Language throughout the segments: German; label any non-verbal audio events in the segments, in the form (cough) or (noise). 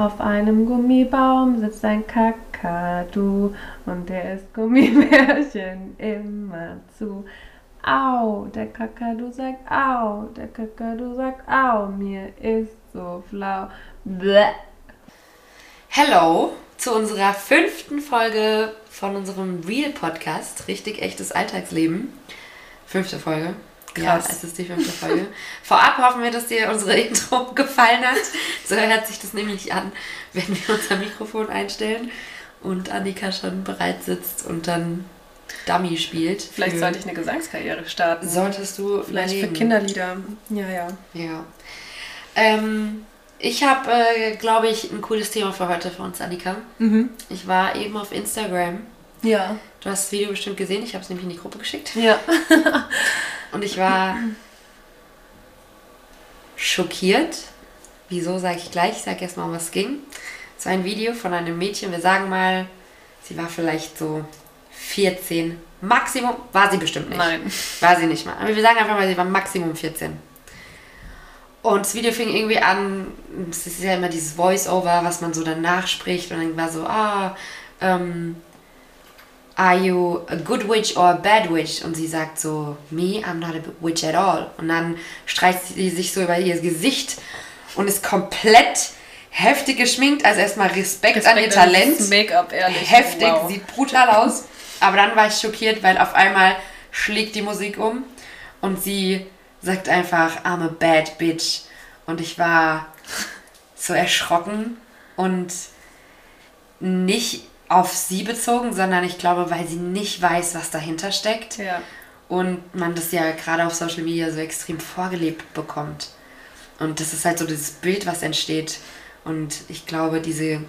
Auf einem Gummibaum sitzt ein Kakadu und der ist Gummibärchen immer zu. Au, der Kakadu sagt au, der Kakadu sagt au, mir ist so flau. Bleh. Hello zu unserer fünften Folge von unserem Real Podcast, richtig echtes Alltagsleben. Fünfte Folge. Ja, Krass. es ist die fünfte Folge. Vorab hoffen wir, dass dir unsere Intro gefallen hat. So hört sich das nämlich an, wenn wir unser Mikrofon einstellen und Annika schon bereit sitzt und dann Dummy spielt. Vielleicht für- sollte ich eine Gesangskarriere starten. Solltest du Vielleicht für überlegen. Kinderlieder. Ja, ja. Ja. Ähm, ich habe, äh, glaube ich, ein cooles Thema für heute für uns, Annika. Mhm. Ich war eben auf Instagram. Ja. Du hast das Video bestimmt gesehen. Ich habe es nämlich in die Gruppe geschickt. Ja. (laughs) Und ich war schockiert. Wieso, sage ich gleich. Ich sage erstmal, um was es ging. Es war ein Video von einem Mädchen. Wir sagen mal, sie war vielleicht so 14. Maximum. War sie bestimmt nicht. Nein. War sie nicht mal. Aber wir sagen einfach mal, sie war Maximum 14. Und das Video fing irgendwie an, es ist ja immer dieses Voice-Over, was man so dann nachspricht. Und dann war so, ah, ähm, are you a good witch or a bad witch? Und sie sagt so, me, I'm not a witch at all. Und dann streicht sie sich so über ihr Gesicht und ist komplett heftig geschminkt. Also erstmal Respekt, an ihr Respekt an Talent. das Make-up, ehrlich. Heftig, Wow. sieht brutal aus. Aber dann war ich schockiert, weil auf einmal schlägt die Musik um und sie sagt einfach, I'm a bad bitch. Und ich war so erschrocken und nicht auf sie bezogen, sondern ich glaube, weil sie nicht weiß, was dahinter steckt Ja. und man das ja gerade auf Social Media so extrem vorgelebt bekommt. Und das ist halt so dieses Bild, was entsteht. Und ich glaube, diese.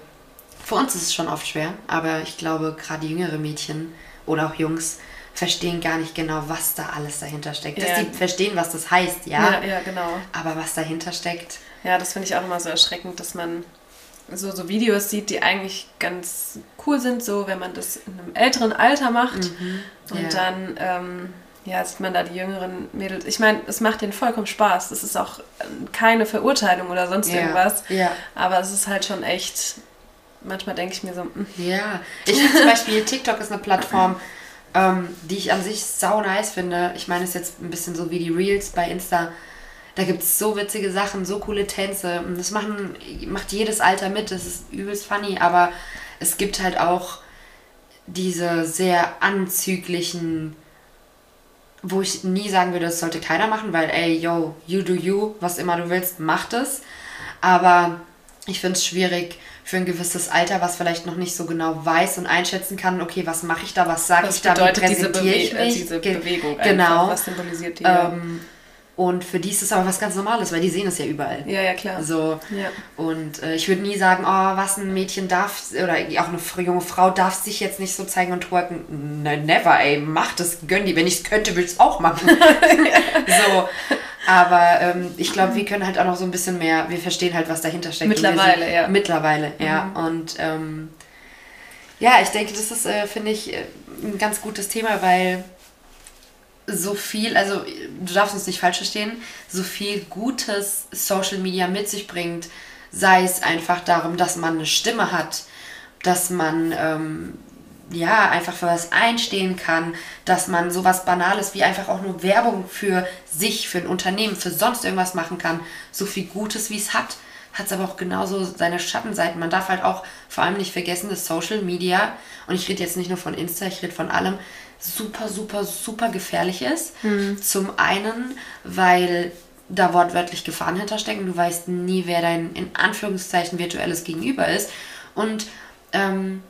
Für uns ist es schon oft schwer, aber ich glaube, gerade jüngere Mädchen oder auch Jungs verstehen gar nicht genau, was da alles dahinter steckt. Ja. Dass sie verstehen, was das heißt, ja. Ja, ja, genau. Aber was dahinter steckt, Ja, das finde ich auch immer so erschreckend, dass man so, so Videos sieht, die eigentlich ganz cool sind, so wenn man das in einem älteren Alter macht. Und Ja. dann ähm, ja, sieht man da die jüngeren Mädels. Ich meine, es macht denen vollkommen Spaß. Das ist auch ähm, keine Verurteilung oder sonst Ja, irgendwas. ja. Aber es ist halt schon echt. Manchmal denke ich mir so, mm, Ja, ich finde zum Beispiel, TikTok ist eine Plattform, ähm, die ich an sich sau nice finde. Ich meine, es ist jetzt ein bisschen so wie die Reels bei Insta. Da gibt es so witzige Sachen, so coole Tänze. Das machen, macht jedes Alter mit. Das ist übelst funny. Aber es gibt halt auch diese sehr anzüglichen, wo ich nie sagen würde, das sollte keiner machen, weil, ey, yo, you do you, was immer du willst, mach das. Aber ich finde es schwierig für ein gewisses Alter, was vielleicht noch nicht so genau weiß und einschätzen kann, okay, was mache ich da, was sage ich da, wie diese, präsentiere ich äh, mich. diese Bewegung Genau. einfach? Was symbolisiert die? Ähm, und für die ist es aber was ganz Normales, weil die sehen es ja überall. ja, ja, klar. So, Ja. und äh, ich würde nie sagen, oh, was ein Mädchen darf, oder auch eine junge Frau darf sich jetzt nicht so zeigen und twerken. Ne, never, ey, mach das, gönn die. Wenn ich es könnte, würde ich es auch machen. (laughs) so, aber ähm, ich glaube, wir können halt auch noch so ein bisschen mehr, wir verstehen halt, was dahinter steckt. Mittlerweile, sind- ja. Mittlerweile, ja. Und ähm, ja, ich denke, das ist, äh, finde ich, äh, ein ganz gutes Thema, weil so viel, also du darfst uns nicht falsch verstehen, so viel Gutes Social Media mit sich bringt, sei es einfach darum, dass man eine Stimme hat, dass man ähm, ja einfach für was einstehen kann, dass man sowas Banales wie einfach auch nur Werbung für sich, für ein Unternehmen, für sonst irgendwas machen kann, so viel Gutes wie es hat, hat es aber auch genauso seine Schattenseiten. Man darf halt auch vor allem nicht vergessen, dass Social Media, und ich rede jetzt nicht nur von Insta, ich rede von allem, super, super, super gefährlich ist. Zum einen, weil da wortwörtlich Gefahren hinterstecken. Du weißt nie, wer dein in Anführungszeichen virtuelles Gegenüber ist. Und ähm,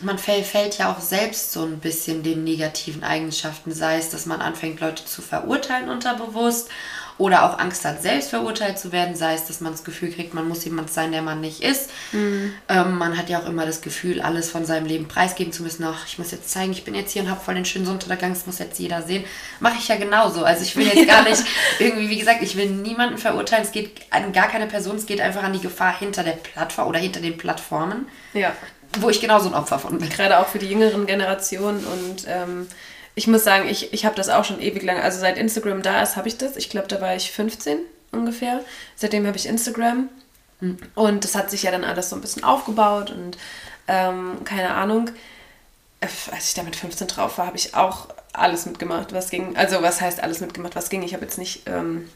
man fäll- fällt ja auch selbst so ein bisschen den negativen Eigenschaften, sei es, dass man anfängt, Leute zu verurteilen unterbewusst oder auch Angst hat, selbst verurteilt zu werden, sei es, dass man das Gefühl kriegt, man muss jemand sein, der man nicht ist. Ähm, man hat ja auch immer das Gefühl, alles von seinem Leben preisgeben zu müssen. Ach, ich muss jetzt zeigen, ich bin jetzt hier und habe voll den schönen Sonnenuntergang, das muss jetzt jeder sehen. Mache ich ja genauso. Also ich will jetzt gar nicht (laughs) irgendwie, wie gesagt, ich will niemanden verurteilen. Es geht an gar keine Person, es geht einfach an die Gefahr hinter der Plattform oder hinter den Plattformen, ja. wo ich genauso ein Opfer von bin. gerade auch für die jüngeren Generationen und ähm, ich muss sagen, ich, ich habe das auch schon ewig lang, also seit Instagram da ist, habe ich das. Ich glaube, da war ich 15 ungefähr. Seitdem habe ich Instagram. Und das hat sich ja dann alles so ein bisschen aufgebaut und ähm, keine Ahnung. Äh, als ich da mit 15 drauf war, habe ich auch alles mitgemacht, was ging. Also was heißt alles mitgemacht, was ging? Ich habe jetzt nicht ähm,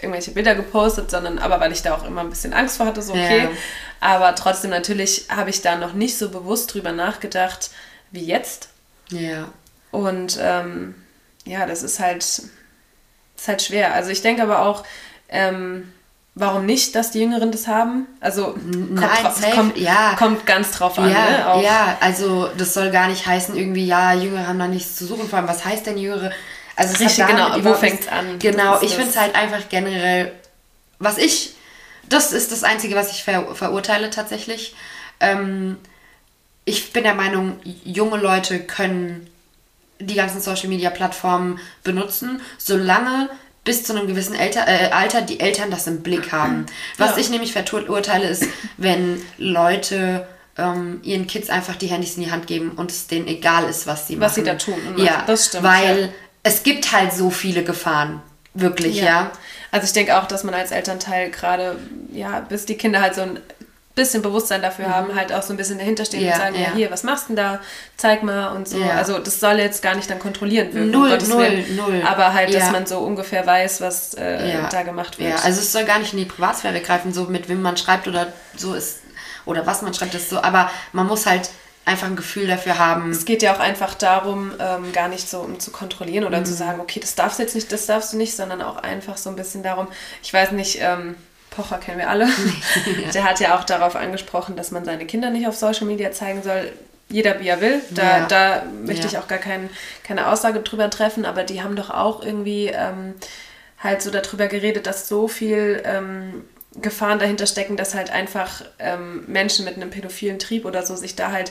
irgendwelche Bilder gepostet, sondern aber weil ich da auch immer ein bisschen Angst vor hatte, so okay. Ja. Aber trotzdem natürlich habe ich da noch nicht so bewusst drüber nachgedacht wie jetzt. Ja. Und ähm, ja, das ist halt, ist halt schwer. Also ich denke aber auch, ähm, warum nicht, dass die Jüngeren das haben? Also kommt, Nein, kommt, ja. kommt ganz drauf an. Ja, ne? ja, also das soll gar nicht heißen, irgendwie, ja, Jüngere haben da nichts zu suchen. Vor allem, was heißt denn Jüngere? Also es Richtig, genau, wo fängt es an? Genau, ich finde es halt einfach generell, was ich, das ist das Einzige, was ich ver verurteile tatsächlich. Ähm, ich bin der Meinung, junge Leute können die ganzen Social Media Plattformen benutzen, solange bis zu einem gewissen Elter, äh, Alter die Eltern das im Blick haben. Was ja. ich nämlich verurteile, ist, wenn Leute ähm, ihren Kids einfach die Handys in die Hand geben und es denen egal ist, was sie machen. Was sie da tun. Ja, das stimmt. Weil ja. es gibt halt so viele Gefahren. Wirklich, ja. ja. Also ich denke auch, dass man als Elternteil gerade, ja, bis die Kinder halt so ein bisschen Bewusstsein dafür mhm. haben, halt auch so ein bisschen dahinterstehen ja, und sagen, ja. hier, was machst du denn da? Zeig mal und so. Also das soll jetzt gar nicht dann kontrollieren wirken. Null, um null, Willen. null. Aber halt, dass man so ungefähr weiß, was äh, da gemacht wird. Ja, also es soll gar nicht in die Privatsphäre greifen, so mit wem man schreibt oder so ist, oder was man schreibt, ist so, aber man muss halt einfach ein Gefühl dafür haben. Es geht ja auch einfach darum, ähm, gar nicht so um zu kontrollieren oder mhm. zu sagen, okay, das darfst du jetzt nicht, das darfst du nicht, sondern auch einfach so ein bisschen darum, ich weiß nicht, ähm, Pocher kennen wir alle. ja. (laughs) Der hat ja auch darauf angesprochen, dass man seine Kinder nicht auf Social Media zeigen soll. Jeder wie er will. Da, ja. da möchte ja. ich auch gar kein, keine Aussage drüber treffen, aber die haben doch auch irgendwie ähm, halt so darüber geredet, dass so viel ähm, Gefahren dahinter stecken, dass halt einfach ähm, Menschen mit einem pädophilen Trieb oder so sich da halt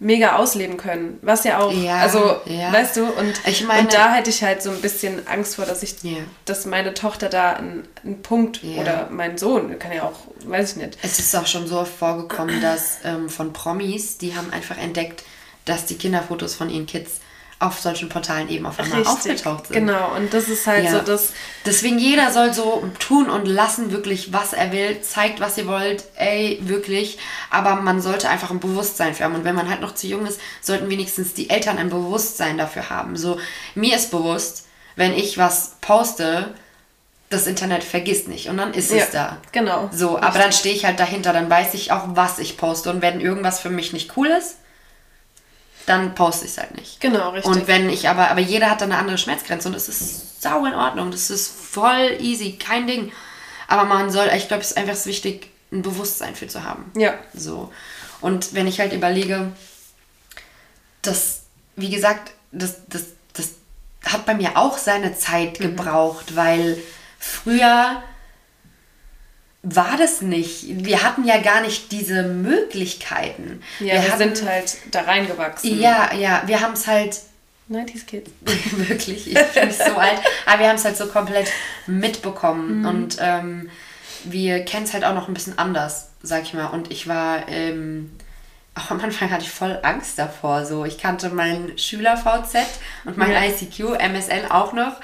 mega ausleben können. Was ja auch, ja, also, ja. weißt du, und, ich meine, und da hätte ich halt so ein bisschen Angst vor, dass ich, ja. dass meine Tochter da einen, Punkt oder mein Sohn, kann ja auch, weiß ich nicht. Es ist auch schon so oft vorgekommen, dass ähm, von Promis, die haben einfach entdeckt, dass die Kinderfotos von ihren Kids auf solchen Portalen eben auf einmal Richtig, aufgetaucht sind. Genau, und das ist halt ja. so das. Deswegen jeder soll so tun und lassen, wirklich, was er will, zeigt, was ihr wollt, ey, wirklich. Aber man sollte einfach ein Bewusstsein für haben. Und wenn man halt noch zu jung ist, sollten wenigstens die Eltern ein Bewusstsein dafür haben. So, mir ist bewusst, wenn ich was poste, das Internet vergisst nicht und dann ist ja, es da. Genau. So, Richtig. aber dann stehe ich halt dahinter, dann weiß ich auch, was ich poste. Und wenn irgendwas für mich nicht cool ist, dann poste ich es halt nicht. Genau, richtig. Und wenn ich aber, aber jeder hat dann eine andere Schmerzgrenze und es ist sau in Ordnung. Das ist voll easy, kein Ding. Aber man soll, ich glaube, es ist einfach wichtig, ein Bewusstsein für zu haben. Ja. So. Und wenn ich halt überlege, dass, wie gesagt, das, das, das hat bei mir auch seine Zeit mhm. gebraucht, weil früher war das nicht. Wir hatten ja gar nicht diese Möglichkeiten. Ja, wir, wir hatten, sind halt da reingewachsen. Ja, ja, wir haben es halt. 90s Kids. (laughs) wirklich, ich bin nicht so alt. Aber wir haben es halt so komplett mitbekommen. Mhm. Und ähm, wir kennen es halt auch noch ein bisschen anders, sag ich mal. Und ich war. Ähm, auch am Anfang hatte ich voll Angst davor. So, ich kannte mein Schüler-VZ und mein ja. ICQ, MSN auch noch.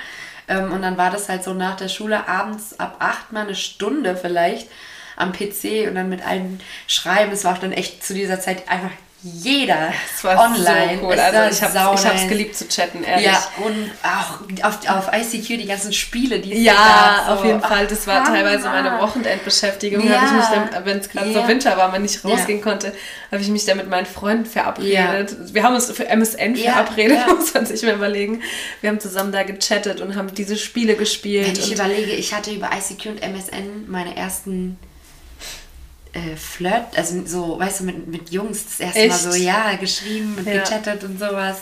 Ähm, und dann war das halt so nach der Schule abends ab acht mal eine Stunde vielleicht am PC und dann mit allen schreiben. Es war auch dann echt zu dieser Zeit einfach jeder es war online. So cool. Also ich habe ich hab's geliebt zu chatten, ehrlich. Ja, und auch auf, auf ICQ die ganzen Spiele, die es Ja, gab, so. auf jeden Fall. Das war Hammer. teilweise meine Wochenendbeschäftigung. Ja. wenn es gerade ja. so Winter war, man nicht rausgehen ja. konnte, habe ich mich dann mit meinen Freunden verabredet. Ja. Wir haben uns für MSN verabredet, (laughs) muss man sich mal überlegen. Wir haben zusammen da gechattet und haben diese Spiele gespielt. Wenn ich überlege, ich hatte über ICQ und MSN meine ersten äh, Flirt, also so, weißt du, mit, mit Jungs das erste Echt? Mal so, ja, geschrieben und ja. gechattet und sowas.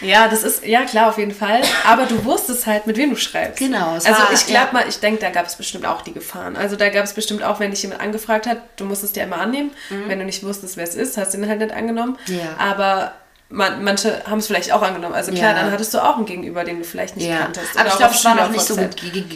Ja, das ist, ja klar, auf jeden Fall. Aber du wusstest halt, mit wem du schreibst. Genau. also war, ich glaube ja. mal, ich denke, da gab es bestimmt auch die Gefahren. Also da gab es bestimmt auch, wenn dich jemand angefragt hat, du musstest dir immer annehmen. Mhm. Wenn du nicht wusstest, wer es ist, hast du ihn halt nicht angenommen. Ja. Aber man, manche haben es vielleicht auch angenommen. Also klar, ja. dann hattest du auch einen Gegenüber, den du vielleicht nicht ja. kanntest. Aber ich glaube, es war noch nicht so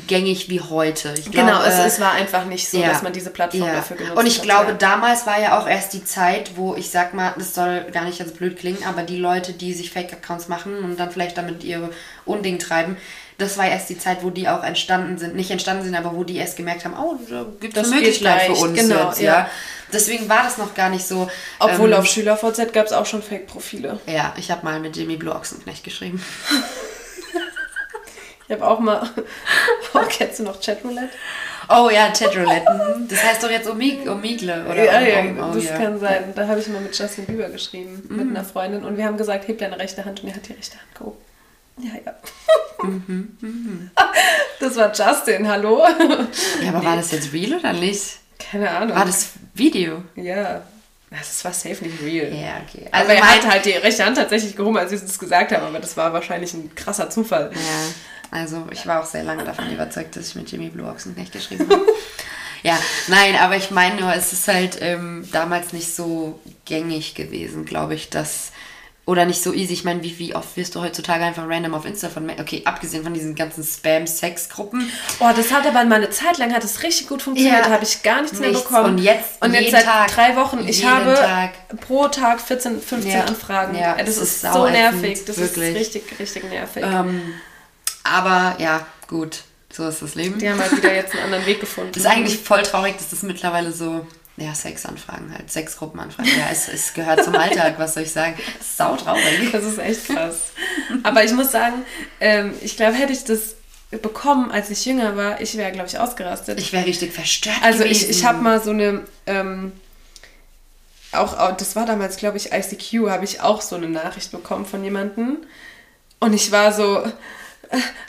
gängig wie heute. Ich genau, es, es, war einfach nicht so, ja. dass man diese Plattform dafür genutzt hat. Und ich hat, glaube, damals war ja auch erst die Zeit, wo ich sag mal, das soll gar nicht ganz blöd klingen, aber die Leute, die sich Fake-Accounts machen und dann vielleicht damit ihr Unding treiben, das war erst die Zeit, wo die auch entstanden sind. Nicht entstanden sind, aber wo die erst gemerkt haben, oh, da gibt es eine Möglichkeit für uns genau, jetzt. Ja. Deswegen war das noch gar nicht so. Obwohl ähm, auf SchülerVZ gab es auch schon Fake-Profile. Ja, ich habe mal mit Jimmy Blue Ochsenknecht geschrieben. (laughs) Ich habe auch mal. (laughs) Oh, kennst du noch Chatroulette? Oh ja, Chatroulette. mhm. Das heißt doch jetzt Omig Omigle, oder? ja, ja, oh, das ja. kann sein. Da habe ich mal mit Justin Bieber geschrieben, mit einer Freundin. Und wir haben gesagt, heb deine rechte Hand und er hat die rechte Hand gehoben. Ja, ja. Mhm, (laughs) Das war Justin, hallo? Ja, aber war das jetzt real oder nicht? Keine Ahnung. War das Video? Ja. Das war safe nicht real. Ja, okay. Also Also er hat halt die rechte Hand tatsächlich gehoben, als ich das gesagt habe, aber das war wahrscheinlich ein krasser Zufall. Ja, also ich war auch sehr lange davon überzeugt, dass ich mit Jimmy Blue Ochsenknecht geschrieben habe. (laughs) ja, nein, aber ich meine nur, es ist halt ähm, damals nicht so gängig gewesen, glaube ich, dass. Oder nicht so easy. Ich meine, wie, wie oft wirst du heutzutage einfach random auf Insta von. Okay, abgesehen von diesen ganzen Spam-Sex-Gruppen. Oh, das hat aber mal eine Zeit lang hat es richtig gut funktioniert. Ja. Da habe ich gar nichts, mehr Nichts. Und bekommen. jetzt und jetzt seit Tag. drei Wochen. Ich habe Tag. pro Tag 14, 15 Ja. Anfragen. Ja, das es ist, ist so nervig. Das wirklich. ist richtig, richtig nervig. Ähm, aber ja, gut. So ist das Leben. Die haben halt wieder jetzt einen anderen Weg gefunden. Das ist eigentlich voll traurig, dass das mittlerweile so, ja, Sexanfragen halt, Sexgruppenanfragen. Ja, es, es gehört zum Alltag, was soll ich sagen. Das ist sautraurig. Das ist echt krass. Aber ich muss sagen, ähm, ich glaube, hätte ich das bekommen, als ich jünger war, ich wäre, glaube ich, ausgerastet. Ich wäre richtig verstört Also ich, gewesen. ich habe mal so eine, ähm, auch, das war damals, glaube ich, ICQ, habe ich auch so eine Nachricht bekommen von jemandem. Und ich war so,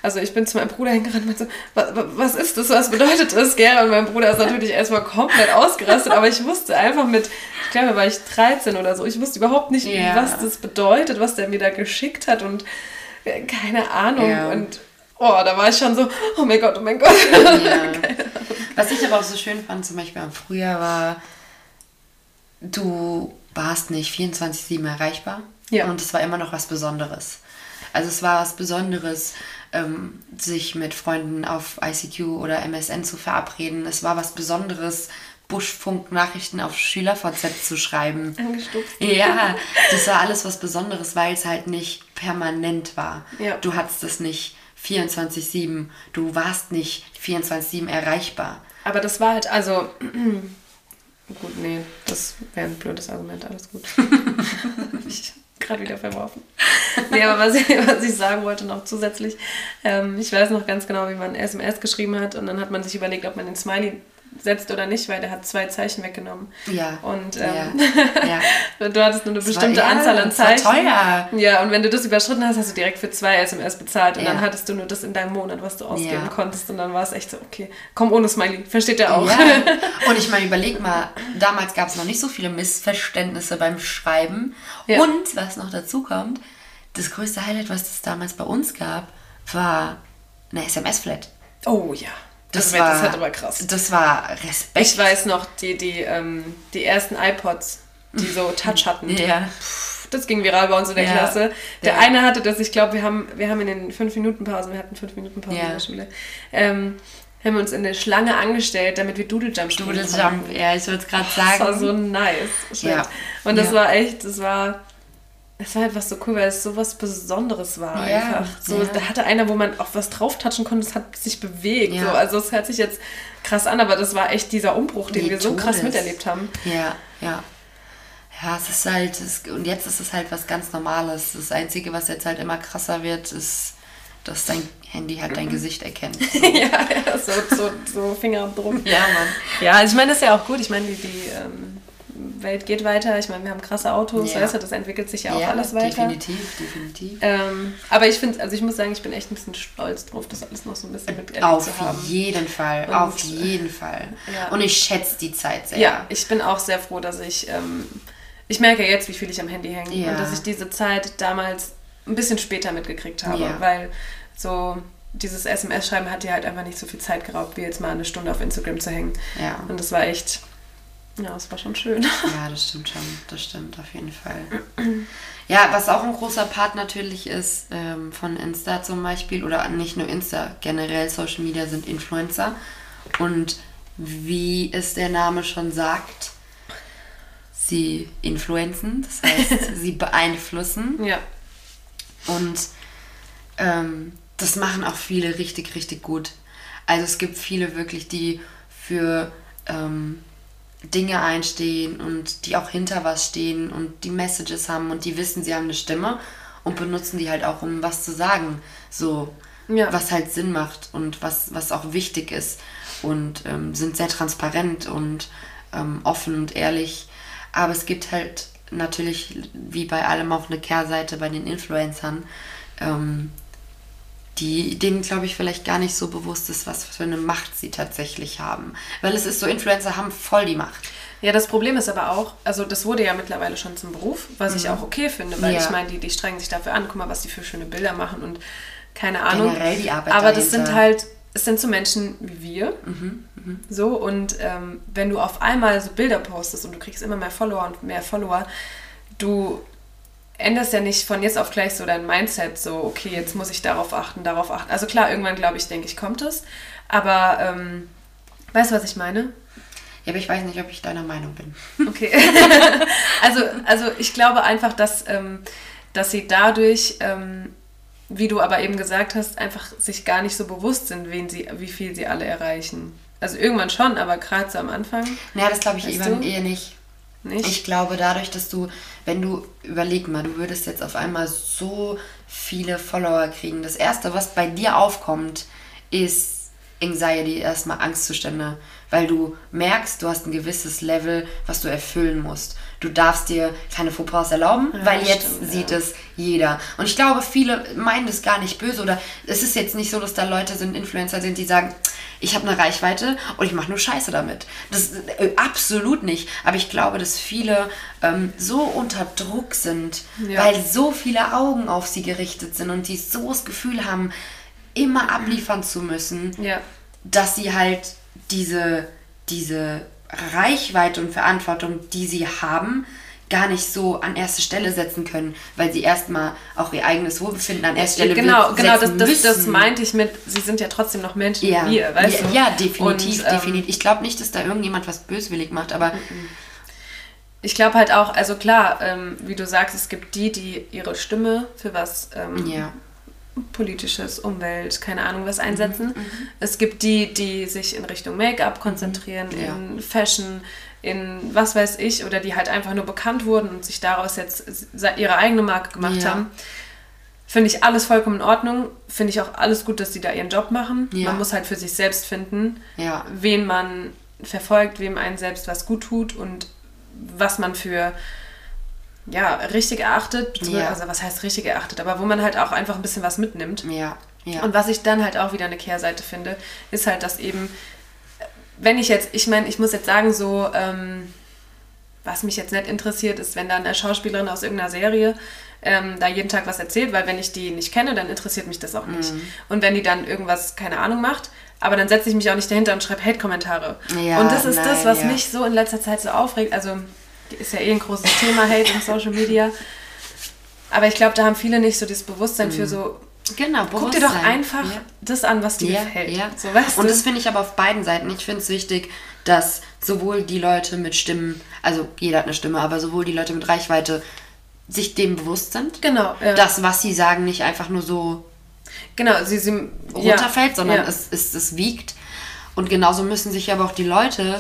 also ich bin zu meinem Bruder hingerannt und so, was, was ist das, was bedeutet das, gell? Und mein Bruder ist natürlich erstmal komplett ausgerastet, aber ich wusste einfach mit, ich glaube, da war ich 13 oder so, ich wusste überhaupt nicht, Ja. was das bedeutet, was der mir da geschickt hat und äh, keine Ahnung. Ja. Und oh, da war ich schon so, oh mein Gott, oh mein Gott. Ja. (laughs) Was ich aber auch so schön fand, zum Beispiel am Frühjahr, war, du warst nicht 24-7 erreichbar. Ja. Und es war immer noch was Besonderes. Also es war was Besonderes, ähm, sich mit Freunden auf ICQ oder MSN zu verabreden. Es war was Besonderes, Buschfunk-Nachrichten auf SchülerVZ zu schreiben. Angestupft. Ja, das war alles was Besonderes, weil es halt nicht permanent war. Ja. Du hattest es nicht 24-7. Du warst nicht 24-7 erreichbar. Aber das war halt, also. (clears throat) gut, nee, das wäre ein blödes Argument, alles gut. (laughs) Gerade wieder verworfen. (laughs) Nee, aber was ich, was ich sagen wollte noch zusätzlich, ähm, ich weiß noch ganz genau, wie man SMS geschrieben hat und dann hat man sich überlegt, ob man den Smiley setzt oder nicht, weil der hat zwei Zeichen weggenommen. Ja. Und ja. ähm, ja. (laughs) du hattest nur eine war- bestimmte ja, Anzahl an das war Zeichen. teuer. Ja, und wenn du das überschritten hast, hast du direkt für zwei SMS bezahlt und Ja. dann hattest du nur das in deinem Monat, was du ausgeben Ja. konntest und dann war es echt so, okay, komm ohne Smiley, versteht ihr auch. Ja. (laughs) Und ich meine, überleg mal, damals gab es noch nicht so viele Missverständnisse beim Schreiben. Ja. Und was noch dazu kommt, das größte Highlight, was es damals bei uns gab, war eine SMS-Flat. Oh ja. Das, Das war, das hat aber krass. Das war Respekt. Ich weiß noch, die, die, ähm, die ersten iPods, die so Touch hatten. Ja. Das ging viral bei uns in der Ja. Klasse. Der Ja. eine hatte das, ich glaube, wir haben, wir haben in den 5-Minuten-Pausen, wir hatten 5-Minuten-Pausen Ja. in der Schule, ähm, haben wir uns in der Schlange angestellt, damit wir Doodle Jump spielen Doodle konnten. Jump, ja, ich wollte es gerade Das war sagen. so nice. Shit. Ja. Und das war echt, das war, es war einfach so cool, weil es so was Besonderes war Ja, einfach. So, ja. Da hatte einer, wo man auf was drauftatschen konnte, es hat sich bewegt. Ja. So, also es hört sich jetzt krass an, aber das war echt dieser Umbruch, den Nee, wir so krass miterlebt haben. Ja, ja. Ja, es ist halt, es, und jetzt ist es halt was ganz Normales. Das Einzige, was jetzt halt immer krasser wird, ist, dass dein Handy halt dein Gesicht erkennt. (laughs) So. ja, ja, so, so, so Fingerabdruck. ja, Mann. Ja, also ich meine, das ist ja auch gut. Ich meine, die, die ähm, Welt geht weiter. Ich meine, wir haben krasse Autos, Ja. weißt du, das entwickelt sich ja auch alles weiter. Definitiv, definitiv. Ähm, aber ich finde, also ich muss sagen, ich bin echt ein bisschen stolz drauf, das alles noch so ein bisschen miterlebt Auf zu haben. jeden Fall, Und- auf jeden Fall. Ja. Und ich schätze die Zeit sehr. Ja, ich bin auch sehr froh, dass ich, ähm, ich merke jetzt, wie viel ich am Handy hänge Ja. und dass ich diese Zeit damals ein bisschen später mitgekriegt habe, Ja. weil so dieses SMS-Schreiben hat dir halt einfach nicht so viel Zeit geraubt, wie jetzt mal eine Stunde auf Instagram zu hängen. Ja. Und das war echt, ja, das war schon schön. (laughs) Ja, das stimmt schon. Das stimmt auf jeden Fall. Ja, was auch ein großer Part natürlich ist ähm, von Insta zum Beispiel, oder nicht nur Insta, generell Social Media sind Influencer. Und wie es der Name schon sagt, sie influenzen, das heißt, (laughs) sie beeinflussen. Ja, Und ähm, das machen auch viele richtig, richtig gut. Also es gibt viele wirklich, die für ähm, Dinge einstehen und die auch hinter was stehen und die Messages haben und die wissen, sie haben eine Stimme und benutzen die halt auch, um was zu sagen. So, ja. was halt Sinn macht und was, was auch wichtig ist. Und ähm, sind sehr transparent und ähm, offen und ehrlich. Aber es gibt halt natürlich, wie bei allem, auch eine Kehrseite bei den Influencern, ähm, die, denen, glaube ich, vielleicht gar nicht so bewusst ist, was für eine Macht sie tatsächlich haben. Weil es ist so, Influencer haben voll die Macht. Ja, das Problem ist aber auch, also das wurde ja mittlerweile schon zum Beruf, was mhm. ich auch okay finde, weil ja. ich meine, die, die strengen sich dafür an, guck mal, was die für schöne Bilder machen und keine Ahnung. Generell die Arbeit aber dahinter. das sind halt, es sind so Menschen wie wir, mhm, mh. so und ähm, wenn du auf einmal so Bilder postest und du kriegst immer mehr Follower und mehr Follower, du änderst ja nicht von jetzt auf gleich so dein Mindset, so, okay, jetzt muss ich darauf achten, darauf achten. Also klar, irgendwann, glaube ich, denke ich, kommt es. Aber, ähm, weißt du, was ich meine? Ja, aber ich weiß nicht, ob ich deiner Meinung bin. Okay. (laughs) also, also ich glaube einfach, dass, ähm, dass sie dadurch, ähm, wie du aber eben gesagt hast, einfach sich gar nicht so bewusst sind, wen sie, wie viel sie alle erreichen. Also irgendwann schon, aber gerade so am Anfang. Naja, das glaube ich eben eher nicht. Nicht? Ich glaube, dadurch, dass du, wenn du, überleg mal, du würdest jetzt auf einmal so viele Follower kriegen. Das Erste, was bei dir aufkommt, ist Anxiety, erstmal Angstzustände, weil du merkst, du hast ein gewisses Level, was du erfüllen musst. Du darfst dir keine Fauxpas erlauben, ja, weil jetzt stimmt, sieht ja. es jeder. Und ich glaube, viele meinen das gar nicht böse oder es ist jetzt nicht so, dass da Leute sind, Influencer sind, die sagen, ich habe eine Reichweite und ich mache nur Scheiße damit. Das äh, absolut nicht. Aber ich glaube, dass viele ähm, so unter Druck sind, ja. weil so viele Augen auf sie gerichtet sind und die so das Gefühl haben, immer abliefern zu müssen, ja. dass sie halt diese, diese Reichweite und Verantwortung, die sie haben, gar nicht so an erste Stelle setzen können, weil sie erstmal auch ihr eigenes Wohlbefinden an erste Stelle Genau, genau, das, das, das, meinte ich mit, sie sind ja trotzdem noch Menschen ja. wie wir, weißt ja, du? Ja, definitiv, Und, ähm, definitiv. Ich glaube nicht, dass da irgendjemand was böswillig macht, aber... Ich glaube halt auch, also klar, ähm, wie du sagst, es gibt die, die ihre Stimme für was ähm, ja. Politisches, Umwelt, keine Ahnung was einsetzen. Mhm, mhm. es gibt die, die sich in Richtung Make-up konzentrieren, mhm. ja. in Fashion, in was weiß ich, oder die halt einfach nur bekannt wurden und sich daraus jetzt ihre eigene Marke gemacht ja. haben. Finde ich alles vollkommen in Ordnung. Finde ich auch alles gut, dass die da ihren Job machen. Ja. Man muss halt für sich selbst finden, wen man verfolgt, wem einen selbst was gut tut und was man für ja, richtig erachtet. Ja. Also was heißt richtig erachtet, aber wo man halt auch einfach ein bisschen was mitnimmt. Ja. Ja. Und was ich dann halt auch wieder eine Kehrseite finde, ist halt, dass eben wenn ich jetzt, ich meine, ich muss jetzt sagen, so, ähm, was mich jetzt nicht interessiert, ist, wenn da eine Schauspielerin aus irgendeiner Serie ähm, da jeden Tag was erzählt, weil wenn ich die nicht kenne, dann interessiert mich das auch nicht. Mhm. Und wenn die dann irgendwas, keine Ahnung, macht, aber dann setze ich mich auch nicht dahinter und schreibe Hate-Kommentare. Ja, und das ist nein, das, was ja. mich so in letzter Zeit so aufregt. Also, ist ja eh ein großes Thema, Hate in Social Media. Aber ich glaube, da haben viele nicht so das Bewusstsein mhm. für so, Genau, Guck dir doch einfach ja. das an, was dir ja, gefällt. Ja. So, weißt und das finde ich aber auf beiden Seiten. Ich finde es wichtig, dass sowohl die Leute mit Stimmen, also jeder hat eine Stimme, aber sowohl die Leute mit Reichweite sich dem bewusst sind. Genau. Ja. Dass, was sie sagen, nicht einfach nur so genau, sie, sie, runterfällt, sondern es, es, es wiegt. Und genauso müssen sich aber auch die Leute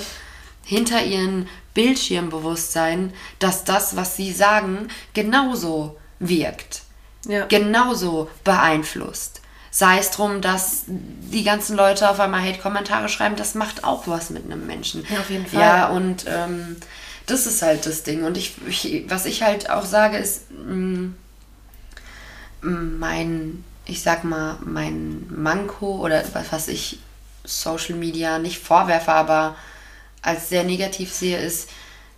hinter ihren Bildschirm bewusst sein, dass das, was sie sagen, genauso wirkt ja. genauso beeinflusst. Sei es drum, dass die ganzen Leute auf einmal Hate-Kommentare schreiben, das macht auch was mit einem Menschen. Ja, auf jeden Fall. Ja, und ähm, das ist halt das Ding. Und ich, ich, was ich halt auch sage, ist, mh, mm, mein, ich sag mal, mein Manko oder was ich Social Media nicht vorwerfe, aber als sehr negativ sehe, ist,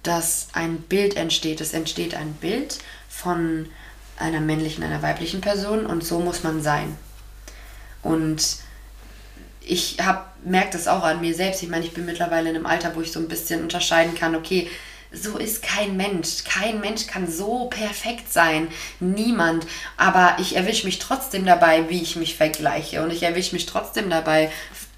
dass ein Bild entsteht. Es entsteht ein Bild von einer männlichen, einer weiblichen Person und so muss man sein. Und ich merke das auch an mir selbst. Ich meine, ich bin mittlerweile in einem Alter, wo ich so ein bisschen unterscheiden kann, okay, so ist kein Mensch. Kein Mensch kann so perfekt sein. Niemand. Aber ich erwische mich trotzdem dabei, wie ich mich vergleiche. Und ich erwische mich trotzdem dabei,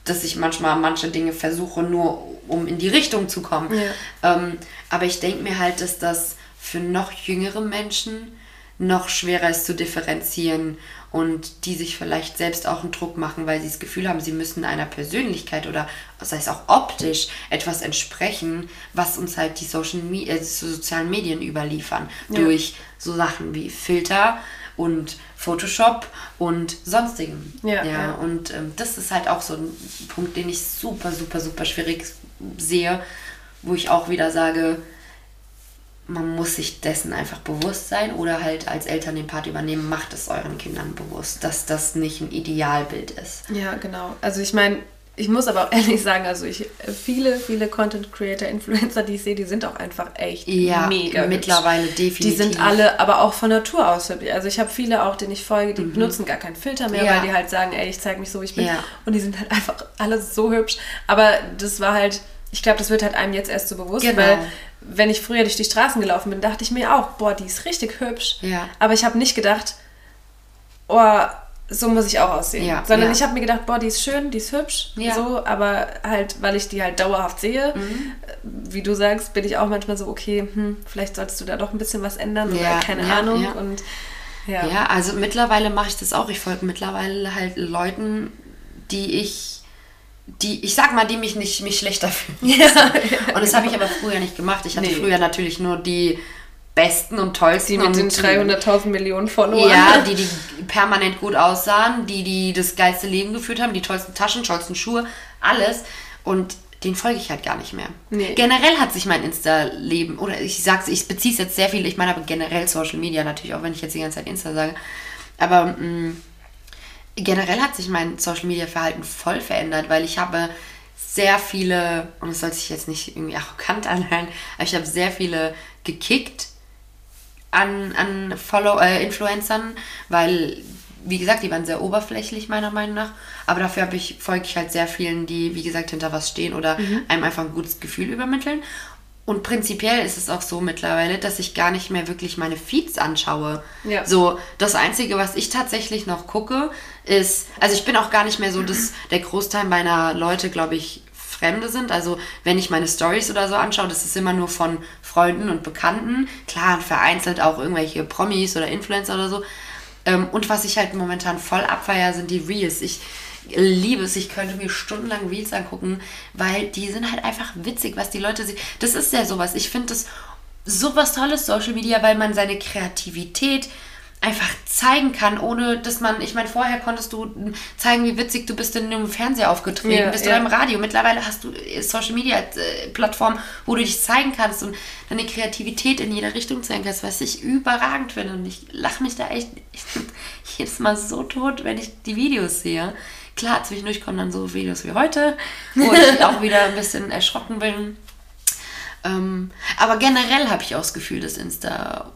dass ich manchmal manche Dinge versuche, nur um in die Richtung zu kommen. Ja. Ähm, aber ich denke mir halt, dass das für noch jüngere Menschen noch schwerer ist zu differenzieren und die sich vielleicht selbst auch einen Druck machen, weil sie das Gefühl haben, sie müssen einer Persönlichkeit oder sei es auch optisch etwas entsprechen, was uns halt die Social Me äh, sozialen Medien überliefern. Ja. Durch so Sachen wie Filter und Photoshop und sonstigem. Ja, ja. ja. Und ähm, das ist halt auch so ein Punkt, den ich super, super, super schwierig sehe, wo ich auch wieder sage, man muss sich dessen einfach bewusst sein oder halt als Eltern den Part übernehmen, macht es euren Kindern bewusst, dass das nicht ein Idealbild ist. Ja, genau. Also ich meine, ich muss aber auch (laughs) ehrlich sagen, also ich viele, viele Content Creator, Influencer, die ich sehe, die sind auch einfach echt ja, mega. Mittlerweile hübsch. definitiv. Die sind alle aber auch von Natur aus hübsch. Also ich habe viele auch, denen ich folge, die mhm. benutzen gar keinen Filter mehr, ja. weil die halt sagen, ey, ich zeige mich so, wie ich bin. Ja. Und die sind halt einfach alle so hübsch. Aber das war halt, ich glaube, das wird halt einem jetzt erst so bewusst, genau. weil wenn ich früher durch die Straßen gelaufen bin, dachte ich mir auch, boah, die ist richtig hübsch. Ja. Aber ich habe nicht gedacht, oh, so muss ich auch aussehen. Ja, Sondern ja. ich habe mir gedacht, boah, die ist schön, die ist hübsch, ja. so, aber halt, weil ich die halt dauerhaft sehe, mhm. wie du sagst, bin ich auch manchmal so, okay, hm, vielleicht solltest du da doch ein bisschen was ändern oder keine Ahnung. Und, ja. ja, also mittlerweile mache ich das auch. Ich folge mittlerweile halt Leuten, die ich die, ich sag mal, die mich nicht mich schlechter fühlen. Ja, (laughs) und das habe ich aber früher nicht gemacht. Ich hatte nee. früher natürlich nur die besten und tollsten. Die mit den 300.000 Millionen Followern. Ja, (laughs) die, die permanent gut aussahen, die, die das geilste Leben geführt haben, die tollsten Taschen, tollsten Schuhe, alles. Und den folge ich halt gar nicht mehr. Nee. Generell hat sich mein Insta-Leben, oder ich sag's, ich beziehe es jetzt sehr viel, ich meine aber generell Social Media natürlich, auch wenn ich jetzt die ganze Zeit Insta sage. Aber mh, mm, generell hat sich mein Social Media Verhalten voll verändert, weil ich habe sehr viele, und das soll sich jetzt nicht irgendwie arrogant (laughs) anhören, aber ich habe sehr viele gekickt an, an Follow äh, Influencern, weil, wie gesagt, die waren sehr oberflächlich, meiner Meinung nach. Aber dafür ich, folge ich halt sehr vielen, die, wie gesagt, hinter was stehen oder mhm. einem einfach ein gutes Gefühl übermitteln. Und prinzipiell ist es auch so mittlerweile, dass ich gar nicht mehr wirklich meine Feeds anschaue. Ja. So, das Einzige, was ich tatsächlich noch gucke, ist, also ich bin auch gar nicht mehr so, dass der Großteil meiner Leute, glaube ich, Fremde sind. Also wenn ich meine Stories oder so anschaue, das ist immer nur von Freunden und Bekannten. Klar, vereinzelt auch irgendwelche Promis oder Influencer oder so. Ähm, und was ich halt momentan voll abfeier, sind die Reels. Ich liebe es. Ich könnte mir stundenlang Reels angucken, weil die sind halt einfach witzig, was die Leute sehen. Das ist ja sowas. Ich finde das sowas Tolles, Social Media, weil man seine Kreativität einfach zeigen kann, ohne dass man, ich meine, vorher konntest du zeigen, wie witzig du bist in einem Fernseher aufgetreten, ja, bist ja. du im Radio. Mittlerweile hast du Social Media äh, Plattformen, wo du dich zeigen kannst und deine Kreativität in jeder Richtung zeigen kannst, was ich überragend finde. Und ich lache mich da echt (laughs) jedes Mal so tot, wenn ich die Videos sehe. Klar, zwischendurch kommen dann so Videos wie heute, wo (laughs) ich auch wieder ein bisschen erschrocken bin. Ähm, aber generell habe ich auch das Gefühl, dass Insta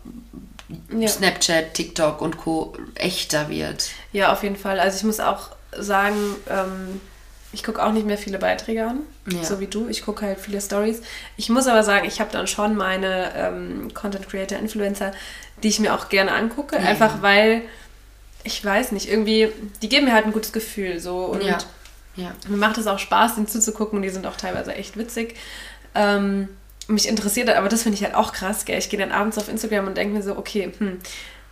ja. Snapchat, TikTok und Co. echter wird. Ja, auf jeden Fall. Also ich muss auch sagen, ähm, ich gucke auch nicht mehr viele Beiträge an, ja. so wie du. Ich gucke halt viele Stories. Ich muss aber sagen, ich habe dann schon meine ähm, Content Creator, Influencer, die ich mir auch gerne angucke, ja. einfach weil ich weiß nicht, irgendwie, die geben mir halt ein gutes Gefühl so und ja. Mir macht es auch Spaß, denen zuzugucken und die sind auch teilweise echt witzig. Ähm, mich interessiert hat, aber das finde ich halt auch krass, gell? Ich gehe dann abends auf Instagram und denke mir so, okay, hm,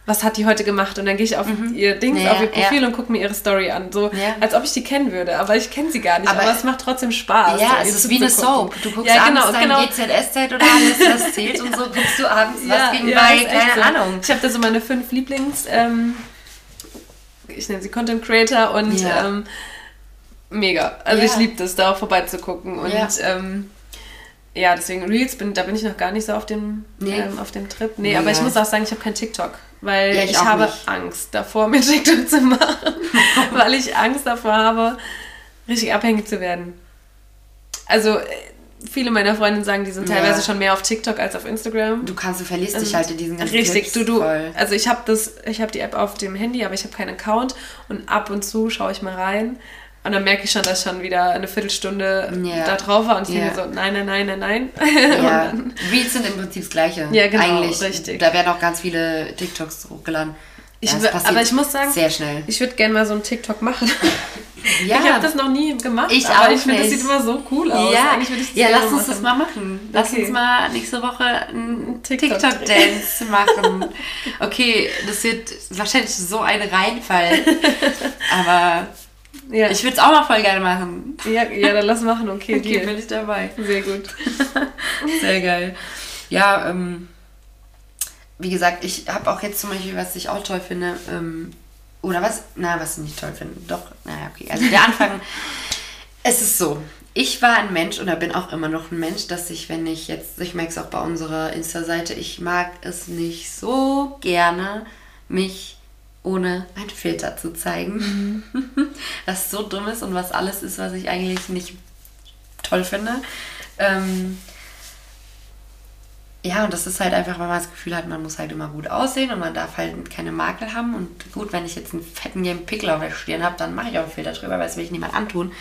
was hat die heute gemacht? Und dann gehe ich auf mhm. ihr Dings, ja, auf ihr Profil ja. und gucke mir ihre Story an. So, ja. als ob ich die kennen würde, aber ich kenne sie gar nicht. Aber, aber, es macht trotzdem Spaß. Ja, so, es ist wie eine Soap. Du guckst ja, genau, abends genau. GZSZ oder alles, was (laughs) zählt und so guckst du abends was gegen bei, keine so. Ahnung. Ich habe da so meine fünf Lieblings, ähm, ich nenne sie Content Creator und ähm, mega. Also ich liebe das, da auch vorbeizugucken und ähm, ja, deswegen Reels, bin, da bin ich noch gar nicht so auf dem, nee. ähm, auf dem Trip. Nee, nee, aber ich muss auch sagen, ich habe kein TikTok, weil ja, ich, ich habe nicht. Angst davor, (laughs) mir TikTok zu machen, (laughs) weil ich Angst davor habe, richtig abhängig zu werden. Also äh, viele meiner Freundinnen sagen, die sind teilweise ja. schon mehr auf TikTok als auf Instagram. Du kannst, du verlierst dich halt in diesen ganzen Richtig, Tipps du, du. Voll. Also ich habe das, ich habe die App auf dem Handy, aber ich habe keinen Account und ab und zu schaue ich mal rein. Und dann merke ich schon, dass schon wieder eine Viertelstunde yeah. da drauf war und ich yeah. denke so, nein, nein, nein, nein, nein. Ja. (laughs) Reels sind im Prinzip das Gleiche. Ja, genau, Eigentlich, richtig. Da werden auch ganz viele TikToks hochgeladen. Ich, Ja, aber ich muss sagen, sehr schnell. ich würde gerne mal so ein TikTok machen. (laughs) Ja. Ich habe das noch nie gemacht, Ich aber auch ich finde, das sieht immer so cool aus. Ja, ich das ja lass uns das machen. mal machen. Lass Okay. uns mal nächste Woche einen TikTok TikTok-Dance (laughs) machen. Okay, das wird wahrscheinlich so ein Reinfall. Aber Ja, ich würde es auch mal voll gerne machen. ja, ja, dann lass machen. Okay, Okay, Deal. bin ich dabei. Sehr gut. (laughs) Sehr geil. Ja, ähm, wie gesagt, ich habe auch jetzt zum Beispiel, was ich auch toll finde, ähm, oder was, na, was ich nicht toll finde, doch, naja, okay. Also der Anfang, (laughs) es ist so, ich war ein Mensch oder bin auch immer noch ein Mensch, dass ich, wenn ich jetzt, ich merke es auch bei unserer Insta-Seite, ich mag es nicht so gerne, mich ohne einen Filter zu zeigen. (laughs) was so dumm ist und was alles ist, was ich eigentlich nicht toll finde. Ähm, ja, und das ist halt einfach, weil man das Gefühl hat, man muss halt immer gut aussehen und man darf halt keine Makel haben. Und gut, wenn ich jetzt einen fetten gelben Pickel auf der Stirn habe, dann mache ich auch einen Filter drüber, weil das will ich niemand antun.